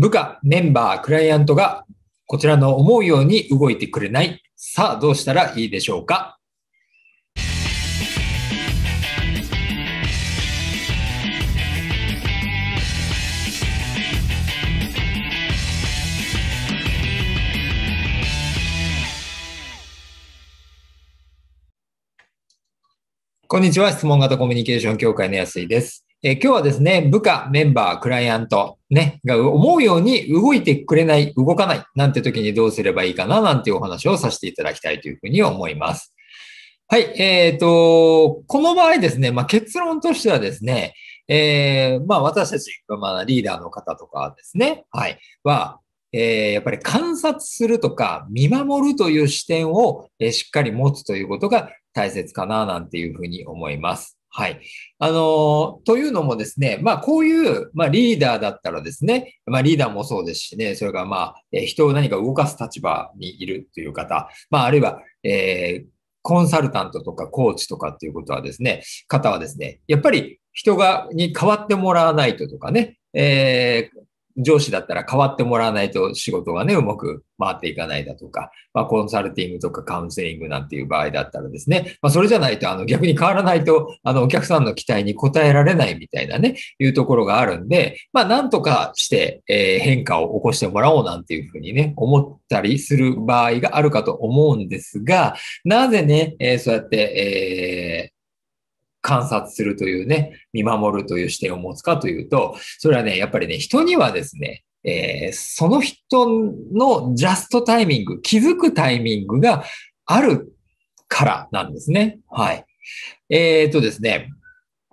部下、メンバー、クライアントがこちらの思うように動いてくれない。さあ、どうしたらいいでしょうか？こんにちは。質問型コミュニケーション協会の安井です。えー、今日はですね、部下、メンバー、クライアント、ね、が思うように動いてくれない、動かない、なんて時にどうすればいいかな、なんていうお話をさせていただきたいというふうに思います。はい、えっ、ー、と、この場合ですね、まあ、結論としてはですね、えー、まあ、私たち、まあ、リーダーの方とかですね、はい、は、えー、やっぱり観察するとか見守るという視点を、えー、しっかり持つということが大切かななんていうふうに思います。はい。あのというのもですね、まあ、こういう、まあ、リーダーだったらですね、まあ、リーダーもそうですしね、それからまあ、え人を何か動かす立場にいるという方、まあ、あるいは、えー、コンサルタントとかコーチとかっていうことはですね、方はですね、やっぱり人が、に変わってもらわないととかね、えー、上司だったら変わってもらわないと仕事がね、うまく回っていかないだとか、まあ、コンサルティングとかカウンセリングなんていう場合だったらですね、まあ、それじゃないと、あの、逆に変わらないと、あの、お客さんの期待に応えられないみたいなね、いうところがあるんで、まあ、なんとかして、えー、変化を起こしてもらおうなんていうふうにね、思ったりする場合があるかと思うんですが、なぜね、えー、そうやって、えー観察するというね、見守るという視点を持つかというと、それはね、やっぱりね、人にはですね、えー、その人のジャストタイミング、気づくタイミングがあるからなんですね。はい。えっ、ー、とですね、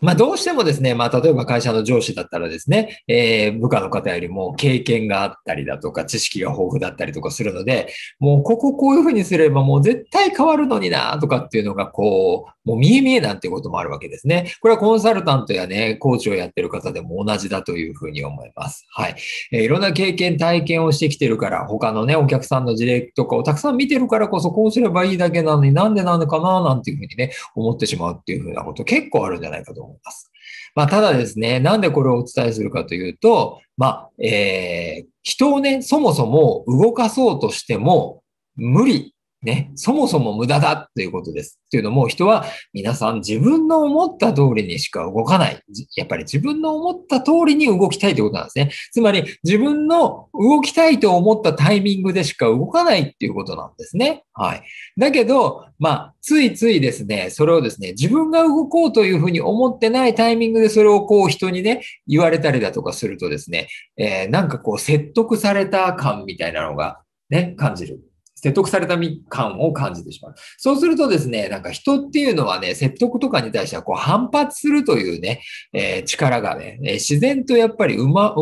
まあ、どうしてもですね、まあ、例えば会社の上司だったらですね、えー、部下の方よりも経験があったりだとか、知識が豊富だったりとかするので、もうこここういうふうにすればもう絶対変わるのになとかっていうのがこう、もう見え見えなんていうこともあるわけですね。これはコンサルタントやね、コーチをやってる方でも同じだというふうに思います。はい。えー、いろんな経験、体験をしてきてるから、他のね、お客さんの事例とかをたくさん見てるからこそ、こうすればいいだけなのになんでなのかななんていうふうにね、思ってしまうっていうふうなこと結構あるんじゃないかと思います。思いまあ、ただですね、なんでこれをお伝えするかというと、まあ、えー、人をね、そもそも動かそうとしても無理ね、そもそも無駄だということです。っていうのも人は皆さん自分の思った通りにしか動かない。やっぱり自分の思った通りに動きたいということなんですね。つまり自分の動きたいと思ったタイミングでしか動かないっていうことなんですね。はい。だけど、まあ、ついついですね、それをですね、自分が動こうというふうに思ってないタイミングでそれをこう人にね、言われたりだとかするとですね、えー、なんかこう説得された感みたいなのがね、感じる。説得された感を感じてしまう。そうするとですね、なんか人っていうのはね、説得とかに対してはこう反発するというね、えー、力がね、自然とやっぱり生ま、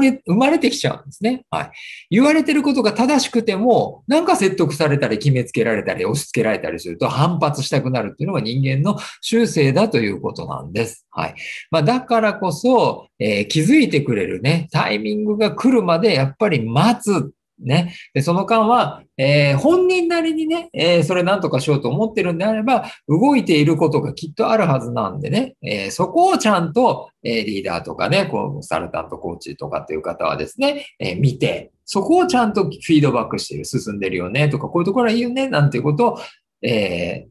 れ、生まれてきちゃうんですね。はい。言われてることが正しくても、なんか説得されたり決めつけられたり押し付けられたりすると反発したくなるっていうのが人間の習性だということなんです。はい。まあ、だからこそ、えー、気づいてくれるね、タイミングが来るまでやっぱり待つね。で、その間は、えー、本人なりにね、えー、それなんとかしようと思ってるんであれば、動いていることがきっとあるはずなんでね、えー、そこをちゃんと、えリーダーとかね、コンサルタント、コーチとかっていう方はですね、え見て、そこをちゃんとフィードバックしてる、進んでるよね、とか、こういうところはいいよね、なんていうことを、え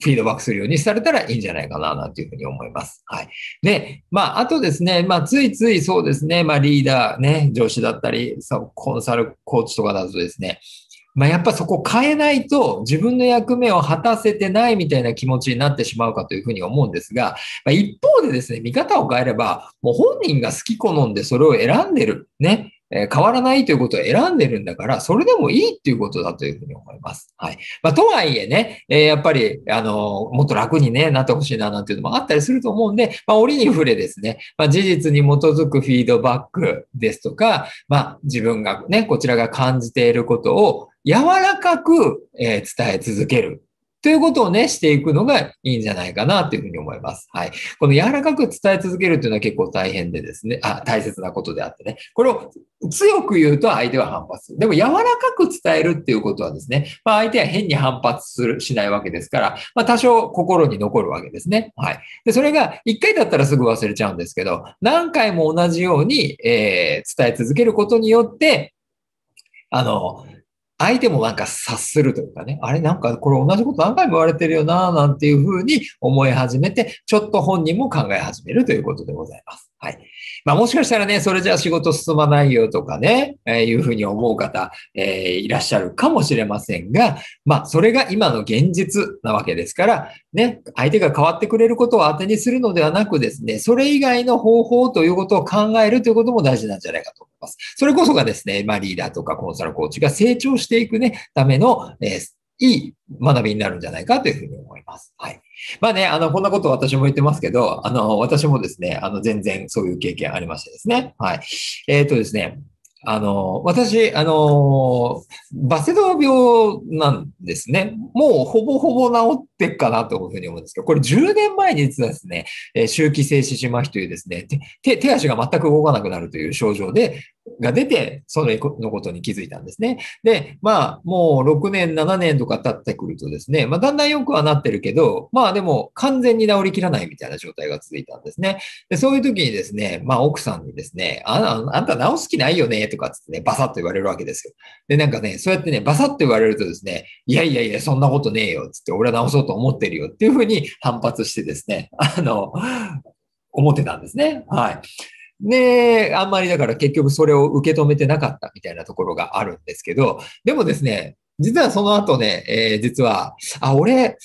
フィードバックするようにされたらいいんじゃないかな、なんていうふうに思います。はい。で、まあ、あとですね、まあ、ついついそうですね、まあ、リーダーね、上司だったり、コンサル、コーチとかだとですね、まあ、やっぱそこ変えないと自分の役目を果たせてないみたいな気持ちになってしまうかというふうに思うんですが、まあ、一方でですね、見方を変えれば、もう本人が好き好んでそれを選んでる。ね。え変わらないということを選んでるんだから、それでもいいっていうことだというふうに思います。はい。まあ、とはいえね、えー、やっぱり、あの、もっと楽にね、なってほしいな、なんていうのもあったりすると思うんで、まあ、折に触れですね、まあ、事実に基づくフィードバックですとか、まあ、自分がね、こちらが感じていることを柔らかく、え、伝え続ける。ということをね、していくのがいいんじゃないかなというふうに思います。はい。この柔らかく伝え続けるというのは結構大変でですね、あ、大切なことであってね。これを強く言うと相手は反発する。でも柔らかく伝えるっていうことはですね、まあ相手は変に反発する、しないわけですから、まあ多少心に残るわけですね。はい。で、それが一回だったらすぐ忘れちゃうんですけど、何回も同じように、えー、伝え続けることによって、あの、相手もなんか察するというかね、あれなんかこれ同じこと何回も言われてるよな、なんていうふうに思い始めて、ちょっと本人も考え始めるということでございます。はい。まあもしかしたらね、それじゃあ仕事進まないよとかね、えー、いうふうに思う方、えー、いらっしゃるかもしれませんが、まあそれが今の現実なわけですから、ね、相手が変わってくれることを当てにするのではなくですね、それ以外の方法ということを考えるということも大事なんじゃないかと思います。それこそがですね、まあリーダーとかコンサルコーチが成長していくね、ための、えーいい学びになるんじゃないかというふうに思います。はい。まあね、あの、こんなこと私も言ってますけど、あの、私もですね、あの、全然そういう経験ありましてですね。はい。えっ、ー、とですね、あの、私、あの、バセドウ病なんですね。もうほぼほぼ治ってっかなというふうに思うんですけど、これ10年前に実はですね、周期性四肢麻痺というですね、手手足が全く動かなくなるという症状で、が出て、そのことに気づいたんですね。で、まあ、もう6年、7年とか経ってくるとですね、まあ、だんだん良くはなってるけど、まあでも完全に治りきらないみたいな状態が続いたんですね。で、そういう時にですね、まあ奥さんにですね、ああんた治す気ないよね、とかつってね、バサッと言われるわけですよ。で、なんかね、そうやってね、バサッと言われるとですね、いやいやいや、そんなことねえよ、つって、俺は治そうと思ってるよっていうふうに反発してですね、あの、思ってたんですね。はい。で、あんまりだから結局それを受け止めてなかったみたいなところがあるんですけど、でもですね、実はその後ね、えー、実は、あ、俺、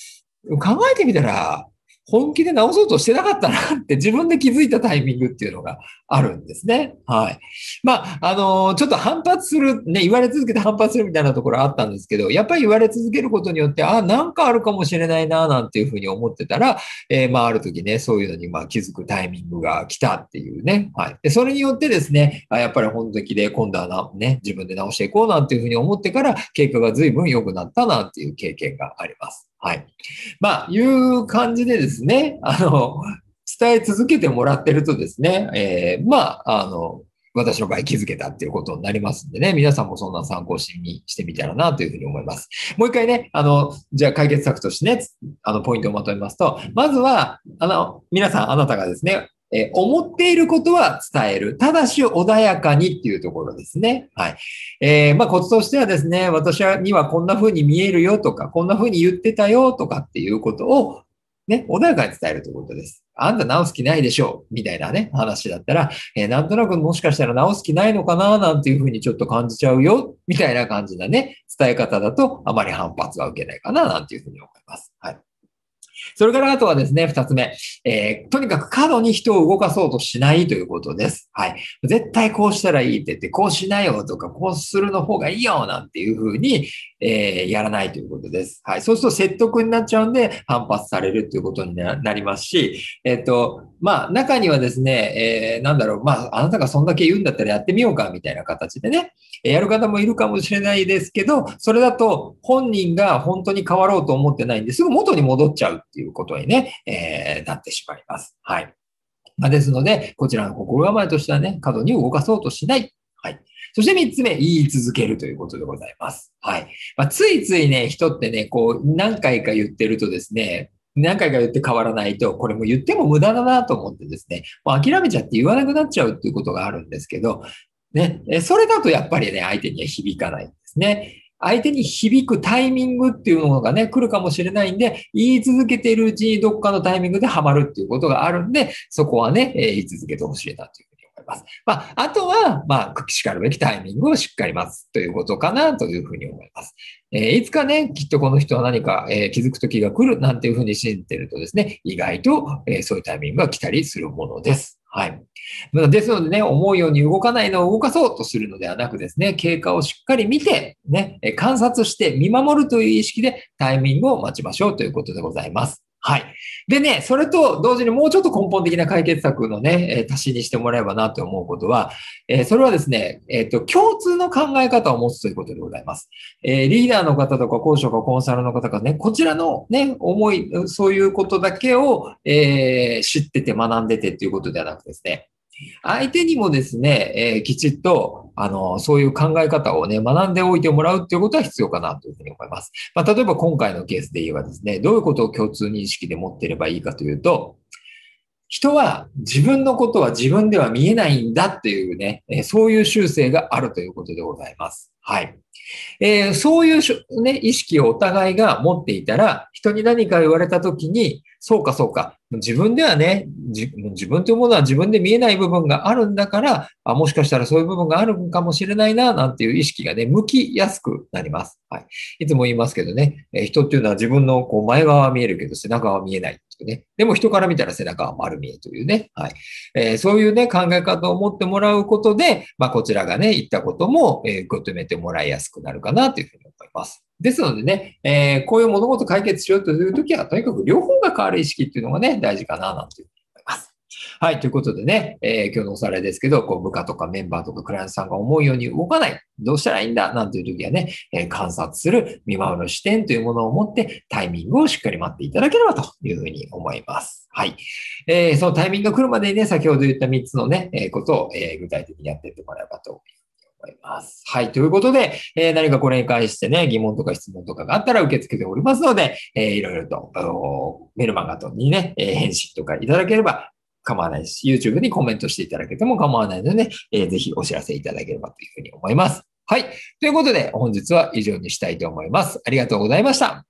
考えてみたら、本気で直そうとしてなかったなって自分で気づいたタイミングっていうのがあるんですね。はい。まあ、あの、ちょっと反発する、ね、言われ続けて反発するみたいなところあったんですけど、やっぱり言われ続けることによって、あ、なんかあるかもしれないな、なんていうふうに思ってたら、えー、まあ、ある時ね、そういうのにまあ気づくタイミングが来たっていうね。はい。で、それによってですね、あやっぱり本気で今度はな、ね、自分で直していこうなんていうふうに思ってから、結果が随分良くなったなっていう経験があります。はい。まあ、いう感じでですね、あの、伝え続けてもらってるとですね、えー、まあ、あの、私の場合気づけたっていうことになりますんでね、皆さんもそんな参考心にしてみたらなというふうに思います。もう一回ね、あの、じゃあ解決策としてね、あの、ポイントをまとめますと、まずは、あの、皆さん、あなたがですね、え思っていることは伝える。ただし穏やかにっていうところですね。はい。えー、まあ、コツとしてはですね、私にはこんな風に見えるよとか、こんな風に言ってたよとかっていうことを、ね、穏やかに伝えるということです。あんた直す気ないでしょうみたいなね、話だったら、えー、なんとなくもしかしたら直す気ないのかななんていうふうにちょっと感じちゃうよみたいな感じなね、伝え方だとあまり反発は受けないかななんていうふうに思います。はい。それからあとはですね、二つ目、えー、とにかく過度に人を動かそうとしないということです。はい。絶対こうしたらいいって言って、こうしないよとか、こうするの方がいいよなんていうふうに、えー、やらないということです。はい。そうすると説得になっちゃうんで反発されるということになりますし、えっ、ー、と、まあ、中にはですね、えー、なんだろう、まあ、あなたがそんだけ言うんだったらやってみようかみたいな形でね、やる方もいるかもしれないですけど、それだと本人が本当に変わろうと思ってないんですぐ元に戻っちゃうっていうことにね、えー、なってしまいます。はい。まあ、ですので、こちらの心構えとしてはね、過度に動かそうとしない。はい。そして三つ目、言い続けるということでございます。はい。まあ、ついついね、人ってね、こう、何回か言ってるとですね、何回か言って変わらないと、これも言っても無駄だなと思ってですね、もう諦めちゃって言わなくなっちゃうっていうことがあるんですけど、ね、それだとやっぱりね、相手には響かないんですね。相手に響くタイミングっていうのがね、来るかもしれないんで、言い続けているうちにどっかのタイミングでハマるっていうことがあるんで、そこはね、言い続けてほしいなといういます。まあ、あとは、まあ、しかるべきタイミングをしっかり待つということかなというふうに思います。えー、いつかね、きっとこの人は何か、えー、気づく時が来るなんていうふうに信じてるとですね、意外と、えー、そういうタイミングが来たりするものです。はい。ですのでね、思うように動かないのを動かそうとするのではなくですね、経過をしっかり見て、ね、観察して見守るという意識でタイミングを待ちましょうということでございます。はい。でね、それと同時にもうちょっと根本的な解決策のね、え足しにしてもらえばなと思うことは、えそれはですね、えっ、と、共通の考え方を持つということでございます。えリーダーの方とか講師とかコンサルの方がね、こちらのね、思い、そういうことだけを、え知ってて学んでてっていうことではなくですね、相手にもですね、えー、きちっと、あの、そういう考え方をね、学んでおいてもらうっていうことは必要かなというふうに思います。まあ、例えば今回のケースで言えばですね、どういうことを共通認識で持っていればいいかというと、人は自分のことは自分では見えないんだっていうね、えそういう習性があるということでございます。はい。えー、そういう、ね、意識をお互いが持っていたら、人に何か言われたときに、そうかそうか、自分ではね、自分というものは自分で見えない部分があるんだから、あもしかしたらそういう部分があるかもしれないな、なんていう意識がね、向きやすくなります。はい。いつも言いますけどね、え、人っていうのは自分のこう前側は見えるけど背中は見えないって。ね。でも人から見たら背中は丸見えというね。はい。えー、そういうね、考え方を持ってもらうことで、まあ、こちらがね、言ったことも、えー、受け止めてもらいやすくなるかなというふうに思います。ですのでね、えー、こういう物事解決しようというときは、とにかく両方が変わる意識っていうのがね、大事かな、なんていうはい。ということでね、えー、今日のおさらいですけど、こう部下とかメンバーとかクライアントさんが思うように動かない。どうしたらいいんだなんていう時はね、えー、観察する、見守る視点というものを持ってタイミングをしっかり待っていただければというふうに思います。はい。えー、そのタイミングが来るまでにね、先ほど言った3つのね、え、ことを、え、具体的にやっていってもらえばと思います。いますはい。ということで、えー、何かこれに関してね、疑問とか質問とかがあったら受け付けておりますので、えー、いろいろと、メルマガとにね、えー、返信とかいただければ構わないし。YouTube にコメントしていただけても構わないのでね、えー、ぜひお知らせいただければというふうに思います。はい。ということで、本日は以上にしたいと思います。ありがとうございました。